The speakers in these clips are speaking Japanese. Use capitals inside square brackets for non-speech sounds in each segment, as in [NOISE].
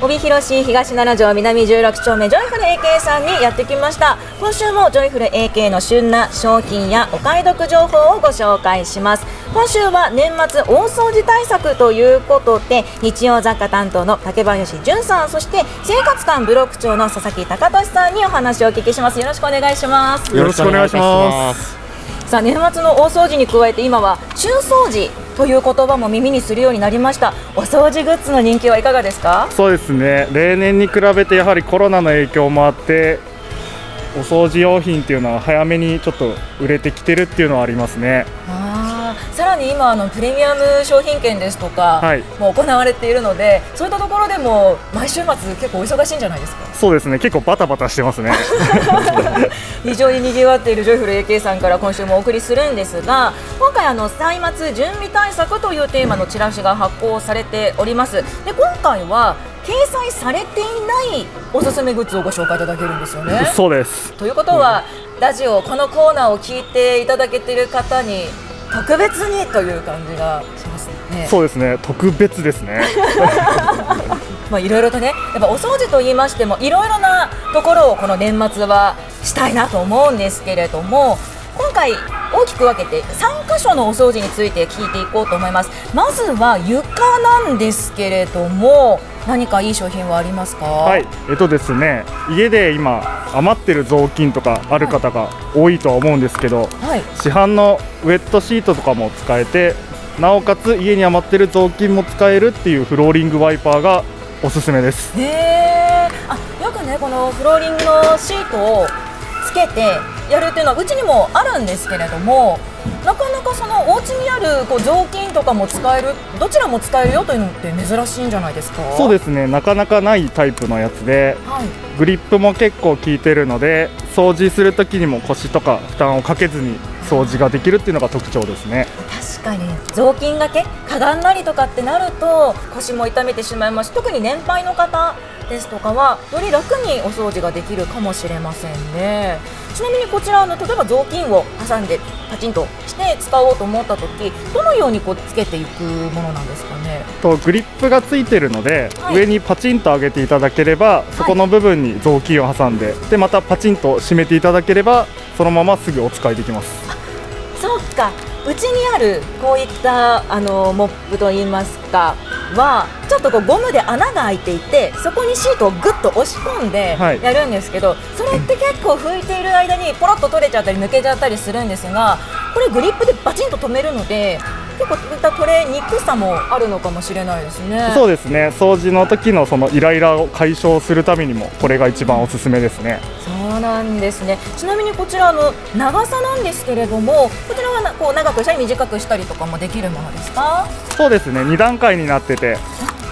帯広市東7条南16丁目ジョイフル AK さんにやってきました。今週もジョイフル AK の旬な商品やお買い得情報をご紹介します。今週は年末大掃除対策ということで日用雑貨担当の竹林淳さんそして生活館ブロック長の佐々木隆俊さんにお話をお聞きします。よろしくお願いします。よろしくお願いします。さあ年末の大掃除に加えて今は中掃除という言葉も耳にするようになりました。お掃除グッズの人気はいかがですか？そうですね。例年に比べてやはりコロナの影響もあってお掃除用品っていうのは早めにちょっと売れてきてるっていうのはありますね。あさらに今あのプレミアム商品券ですとか、はい。もう行われているのでそういったところでも毎週末結構お忙しいんじゃないですか？そうですね。結構バタバタしてますね。[LAUGHS] 非常に賑わっているジョイフル AK さんから今週もお送りするんですが今回あの歳末準備対策というテーマのチラシが発行されております。で今回は掲載されていないおすすめグッズをご紹介いただけるんですよね。そうです。ということは、ラジオこのコーナーを聞いていただけている方に特別にという感じがしますね。そうですね特別ですね [LAUGHS] まあいろいろとね、やっぱお掃除と言いましてもいろいろなところをこの年末はしたいなと思うんですけれども、今回大きく分けて3箇所のお掃除について聞いていこうと思います。まずは床なんですけれども、何かいい商品はありますか？はいえっとですね家で今余ってる雑巾とかある方が多いとは思うんですけど、はい。市販のウェットシートとかも使えてなおかつ家に余ってる雑巾も使えるっていうフローリングワイパーがおすすめですへよくねこのフローリングのシートをつけてやるっていうのはうちにもあるんですけれどもなかなかそのお家にあるこう雑巾とかも使えるどちらも使えるよというのって珍しいんじゃないですか？そうですね。なかなかないタイプのやつではい。グリップも結構効いてるので掃除するときにも腰とか負担をかけずに掃除ができるっていうのが特徴ですね確かに。雑巾がけ？かがんだりとかってなると腰も痛めてしまいますし特に年配の方ですとかはより楽にお掃除ができるかもしれませんね。ちなみにこちらあの例えば雑巾を挟んでパチンとして使おうと思った時どのようにこうつけていくものなんですかね？とグリップがついてるので、はい。上にパチンと上げていただければそこの部分に雑巾を挟んででまたパチンと締めていただければそのまますぐお使いできます。そうかうちにあるこういったあのモップといいますかはちょっとこうゴムで穴が開いていてそこにシートをぐっと押し込んではい。やるんですけど、それって結構拭いている間にポロッと取れちゃったり抜けちゃったりするんですがこれグリップでバチンと止めるので結構取れにくさもあるのかもしれないですね。そうですね掃除の時のそのイライラを解消するためにもこれが一番おすすめですねそうなんですね。ちなみにこちらあの長さなんですけれども、こちらはなこう長くしたり短くしたりとかもできるものですか？そうですね2段階になってて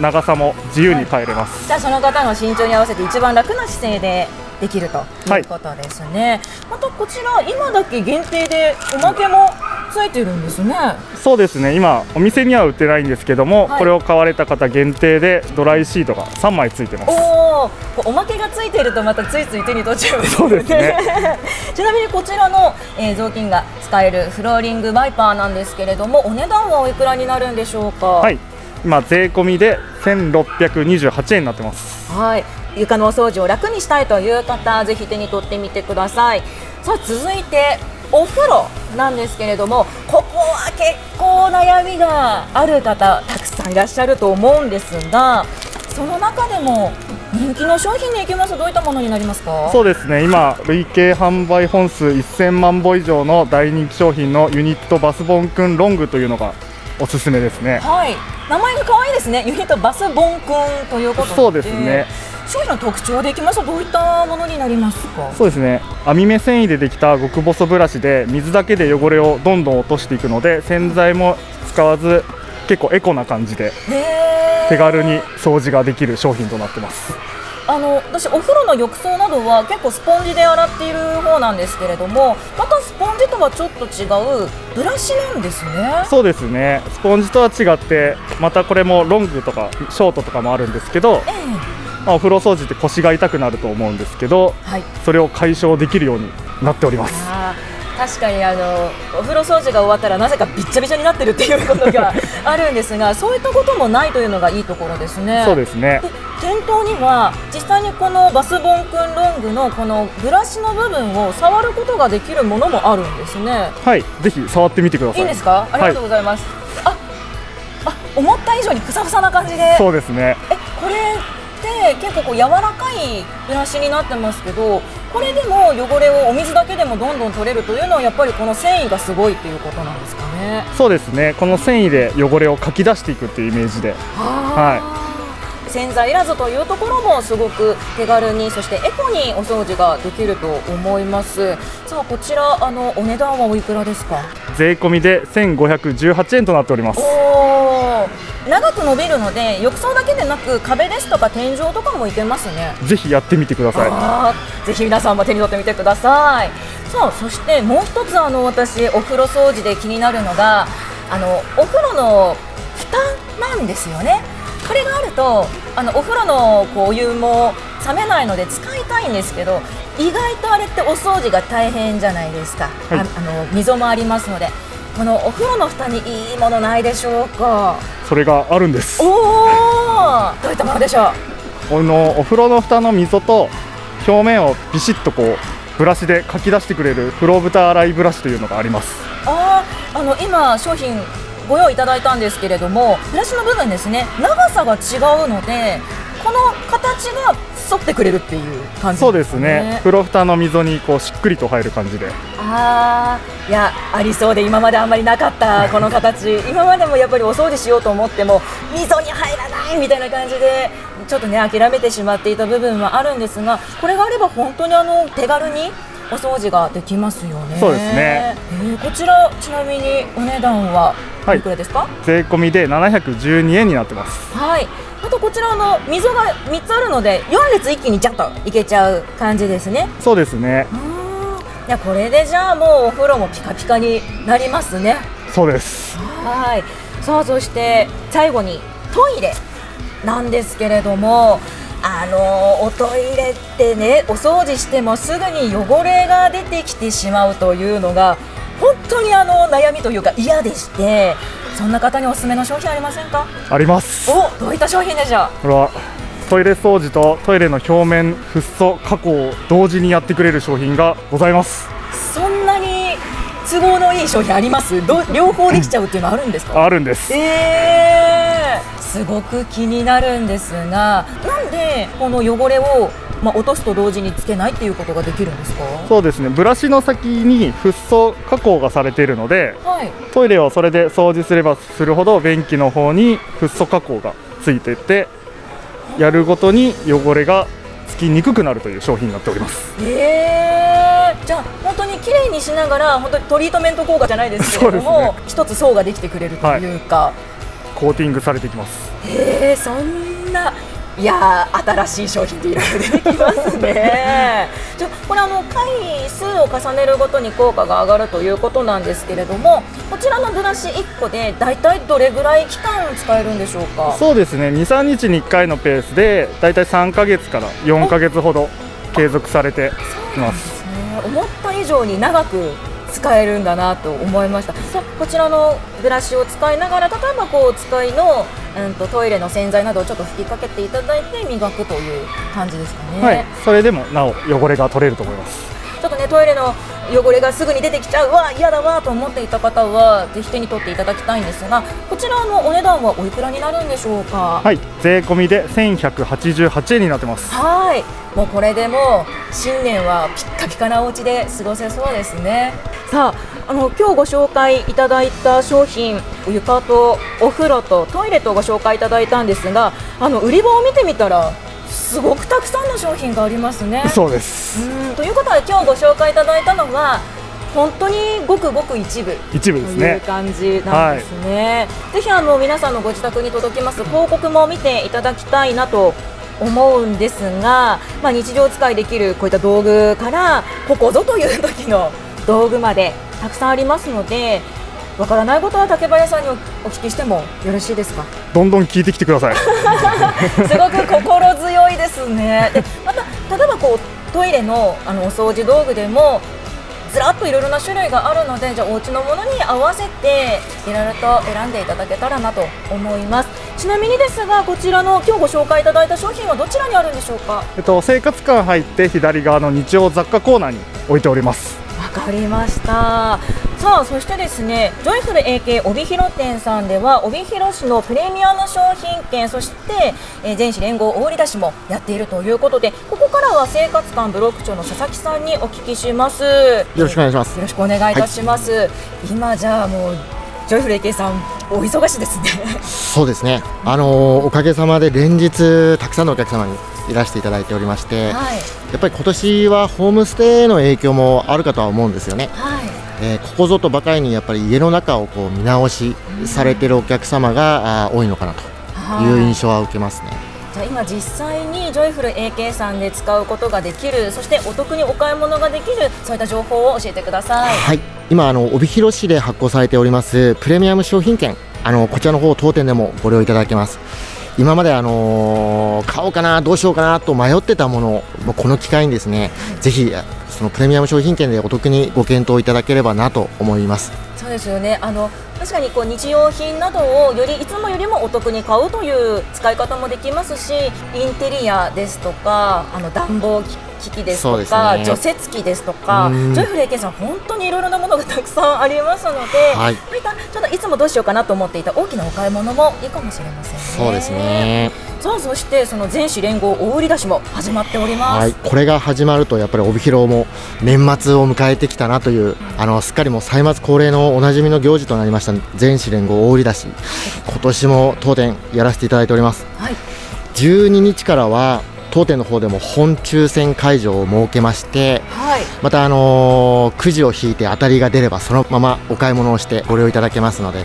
長さも自由に変えれます、じゃあその方の身長に合わせて一番楽な姿勢でできるということですね。またこちら今だけ限定でおまけもついてるんですね。そうですね。今お店には売ってないんですけども、はい。これを買われた方限定でドライシートが3枚ついてます。おお、まけがついてるとまたついつい手に取っちゃいますそうですね。[LAUGHS] ちなみにこちらの、えー雑巾が使えるフローリングワイパーなんですけれども、お値段はおいくらになるんでしょうか？はい。今税込みで1628円になってます。はい、床のお掃除を楽にしたいという方、ぜひ手に取ってみてください。さあ、続いてお風呂なんですけれども、ここは結構悩みがある方、たくさんいらっしゃると思うんですが、その中でも人気の商品にいきますと、どういったものになりますか？そうですね今累計販売本数1000万本以上の大人気商品のユニットバスボンくんロングというのがおすすめですねはい、名前が可愛いですね。ユニットバスボンくんということで。そうですね。商品の特徴でいきます？と、どういったものになりますか？そうですね。網目繊維でできた極細ブラシで水だけで汚れをどんどん落としていくので洗剤も使わず結構エコな感じで手軽に掃除ができる商品となってます。あの私お風呂の浴槽などは結構スポンジで洗っている方なんですけれどもまたスポンジとはちょっと違うブラシなんですね。そうですね。スポンジとは違ってまたこれもロングとかショートとかもあるんですけど、ええまあ、お風呂掃除って腰が痛くなると思うんですけどはい。それを解消できるようになっております。確かにあのお風呂掃除が終わったらなぜかびっちゃびちゃになってるっていうことが [LAUGHS] あるんですがそういったこともないというのがいいところですね。そうですね。で店頭には実際にこのバスボンくんロングのこのブラシの部分を触ることができるものもあるんですね。はい。ぜひ触ってみてください。いいんですか？ありがとうございます、ああ思った以上にふさふさな感じで。そうですね。えこれ結構こう柔らかいブラシになってますけどこれでも汚れをお水だけでもどんどん取れるというのはやっぱりこの繊維がすごいっていうことなんですかね。そうですね。この繊維で汚れをかき出していくっていうイメージで。はい。洗剤いらずというところもすごく手軽にそしてエコにお掃除ができると思います。さあこちらあのお値段はおいくらですか？税込みで1518円となっております長く伸びるので浴槽だけでなく壁ですとか天井とかもいけますね。ぜひやってみてください。ぜひ皆さんも手に取ってみてください。さあそしてもう一つあの私お風呂掃除で気になるのがあのお風呂の蓋なんですよね。これがあるとあのお風呂のこうお湯も冷めないので使いたいんですけど意外とあれってお掃除が大変じゃないですか、はい。ああの溝もありますのでこのお風呂の蓋にいいものないでしょうか？それがあるんです。おおどういったものでしょう？このお風呂の蓋の溝と表面をビシッとこうブラシでかき出してくれる風呂蓋洗いブラシというのがあります。あーあの今商品ご用意いただいたんですけれどもブラシの部分ですね。長さが違うのでこの形が沿ってくれるっていう感じそうですね。風呂蓋の溝にこうしっくりと入る感じで。あー。いやありそうで今まであんまりなかった [LAUGHS] この形。今までもやっぱりお掃除しようと思っても溝に入らないみたいな感じでちょっとね諦めてしまっていた部分はあるんですがこれがあれば本当にあの手軽にお掃除ができますよね。そうですね、えーこちらちなみにお値段ははい。いくらですか？税込みで712円になってます。はい、あとこちらの溝が3つあるので4列一気にジャッといけちゃう感じですね。そうですね。いやこれでじゃあもうお風呂もピカピカになりますね。そうです。はい。さあそして最後にトイレなんですけれどもあのおトイレってねお掃除してもすぐに汚れが出てきてしまうというのが本当にあの悩みというか嫌でしてそんな方におすすめの商品ありませんか？あります。おどういった商品でしょう？これはトイレ掃除とトイレの表面フッ素加工を同時にやってくれる商品がございます。そんなに都合のいい商品あります？ど両方できちゃうっていうのあるんですか？あるんです。えー、すごく気になるんですがなんでこの汚れを、まあ、落とすと同時につけないっていうことができるんですか？そうですね。ブラシの先にフッ素加工がされているのではい。トイレをそれで掃除すればするほど便器の方にフッ素加工がついててやるごとに汚れがつきにくくなるという商品になっております。えー、じゃあ本当に綺麗にしながら本当にトリートメント効果じゃないですけれども、そう一つ層ができてくれるというか、コーティングされていきます。えー、そんないやー新しい商品っていろいろ出てきますね。[LAUGHS] じゃあこれあの回数を重ねるごとに効果が上がるということなんですけれどもこちらのブラシ1個で大体どれぐらい期間使えるんでしょうか？そうですね。23日に1回のペースでだいたい3ヶ月から4ヶ月ほど継続されていますね。思った以上に長く使えるんだなと思いました。こちらのブラシを使いながら例えばこうお使いの、うん、とトイレの洗剤などをちょっと吹きかけていただいて磨くという感じですかね、はいそれでもなお汚れが取れると思います。ちょっとねトイレの汚れがすぐに出てきちゃうわ嫌だわと思っていた方はぜひ手に取っていただきたいんですがこちらのお値段はおいくらになるんでしょうか？はい税込みで1188円になってます。はいもうこれでもう新年はピッカピカなお家で過ごせそうですね。さああの今日ご紹介いただいた商品床とお風呂とトイレとご紹介いただいたんですがあの売り場を見てみたらすごくたくさんの商品がありますね。そうです。うん。ということは今日ご紹介いただいたのは本当にごくごく一部。一部というですね感じなんですね。ぜひあの皆さんのご自宅に届きます広告も見ていただきたいなと思うんですが、まあ、日常使いできるこういった道具からここぞという時の道具までたくさんありますのでわからないことは竹林さんにおお聞きしてもよろしいですか？どんどん聞いてきてください。[LAUGHS] すごく心ですね。でまた例えばこうトイレのあのお掃除道具でもずらっといろいろな種類があるのでじゃあお家のものに合わせていろいろと選んでいただけたらなと思います。ちなみにですがこちらの今日ご紹介いただいた商品はどちらにあるんでしょうか？えっと、生活館入って左側の日用雑貨コーナーに置いております。わかりましたさあそしてですねジョイフル AK 帯広店さんでは帯広市のプレミアム商品券そして、えー、全市連合大売り出しもやっているということでここからは生活館ブロック長の佐々木さんにお聞きします。よろしくお願いします。よろしくお願いいたします、今じゃあもうジョイフル AK さんお忙しいですね。そうですね。あのーおかげさまで連日たくさんのお客様にいらしていただいておりまして、やはい。っぱり今年はホームステイの影響もあるかとは思うんですよね、はいえーここぞとばかりにやっぱり家の中をこう見直しされてるお客様が多いのかなと。いう印象は受けますね。じゃあ今実際にジョイフル AK さんで使うことができるそしてお得にお買い物ができるそういった情報を教えてください。はい。今あの帯広市で発行されておりますプレミアム商品券。あのこちらの方当店でもご利用いただけます。今まであのー買おうかなどうしようかなと迷ってたものをこの機会にですねぜひそのプレミアム商品券でお得にご検討いただければなと思います。そうですよね。あの確かにこう日用品などをよりいつもよりもお得に買うという使い方もできますしインテリアですとかあの暖房機器ですとか、ね。除雪機ですとかうん。ジョイフル AK さん本当にいろいろなものがたくさんありますので、はい。そういったちょっといつもどうしようかなと思っていた大きなお買い物もいいかもしれませんね。そうですね。さあそしてその全市連合大売り出しも始まっております。はい、これが始まるとやっぱり帯広も年末を迎えてきたなというあのすっかりもう歳末恒例のおなじみの行事となりました全市連合大売り出し今年も当店やらせていただいております。はい。12日からは当店の方でも本抽選会場を設けましてはい。またあのーくじを引いて当たりが出ればそのままお買い物をしてご利用いただけますので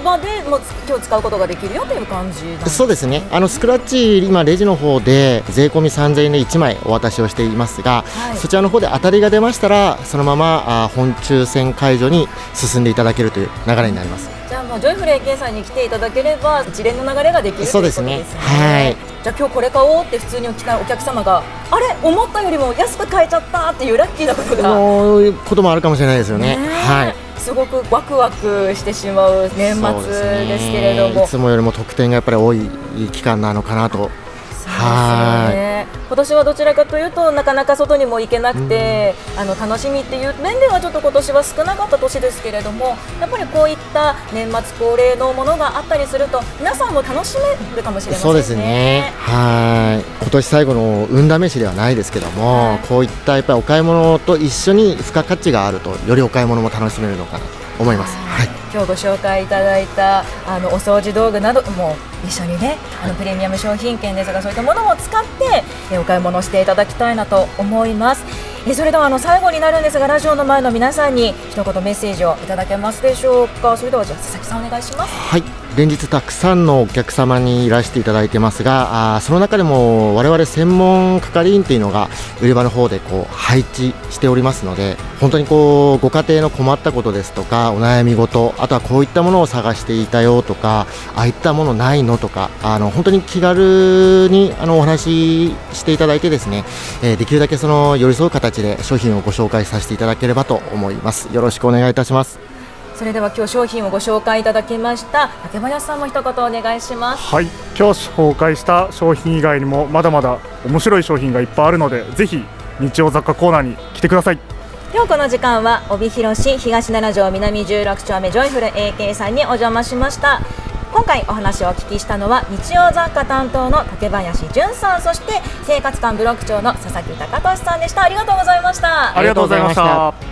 場でもう今日使うことができるよという感じなんですそうですね。あのスクラッチ今レジの方で税込み3000円で1枚お渡しをしていますが、はい。そちらの方で当たりが出ましたらそのままあ本抽選会場に進んでいただけるという流れになります。じゃあもうジョイフル AK さんに来ていただければ一連の流れができるそうですね。ね。はい。じゃあ今日これ買おうって普通に来たお客様があれ？思ったよりも安く買えちゃったっていうラッキーなことが。こともあるかもしれないですよね。はいすごくワクワクしてしまう年末ですけれども。ねいつもよりも得点がやっぱり多い期間なのかなと。そうですよね今年はどちらかというとなかなか外にも行けなくて、あの楽しみっていう面ではちょっと今年は少なかった年ですけれどもやっぱりこういった年末恒例のものがあったりすると皆さんも楽しめるかもしれませんね。そうですね。はい。今年最後の運試しではないですけども、はい。こういったやっぱりお買い物と一緒に付加価値があるとよりお買い物も楽しめるのかなと思います。はい今日ご紹介いただいたあのお掃除道具なども一緒にねあのプレミアム商品券ですとかそういったものも使ってえお買い物していただきたいなと思います。えそれではあの最後になるんですがラジオの前の皆さんに一言メッセージをいただけますでしょうか。それではじゃあ佐々木さんお願いします。はい連日たくさんのお客様にいらしていただいてますがあその中でも我々専門係員というのが売り場の方でこう配置しておりますので本当にこうご家庭の困ったことですとかお悩み事あとはこういったものを探していたよとかああいったものないのとかあの本当に気軽にあのお話ししていただいてですね、えーできるだけその寄り添う形で商品をご紹介させていただければと思います。よろしくお願いいたします。それでは今日商品をご紹介いただきました。竹林さんも一言お願いします。はい。今日紹介した商品以外にもまだまだ面白い商品がいっぱいあるのでぜひ日用雑貨コーナーに来てください。今日この時間は帯広市東7条南16丁目ジョイフル AK さんにお邪魔しました。今回お話をお聞きしたのは日用雑貨担当の竹林淳さんそして生活館ブロック長の佐々木隆俊さんでした。ありがとうございました。ありがとうございました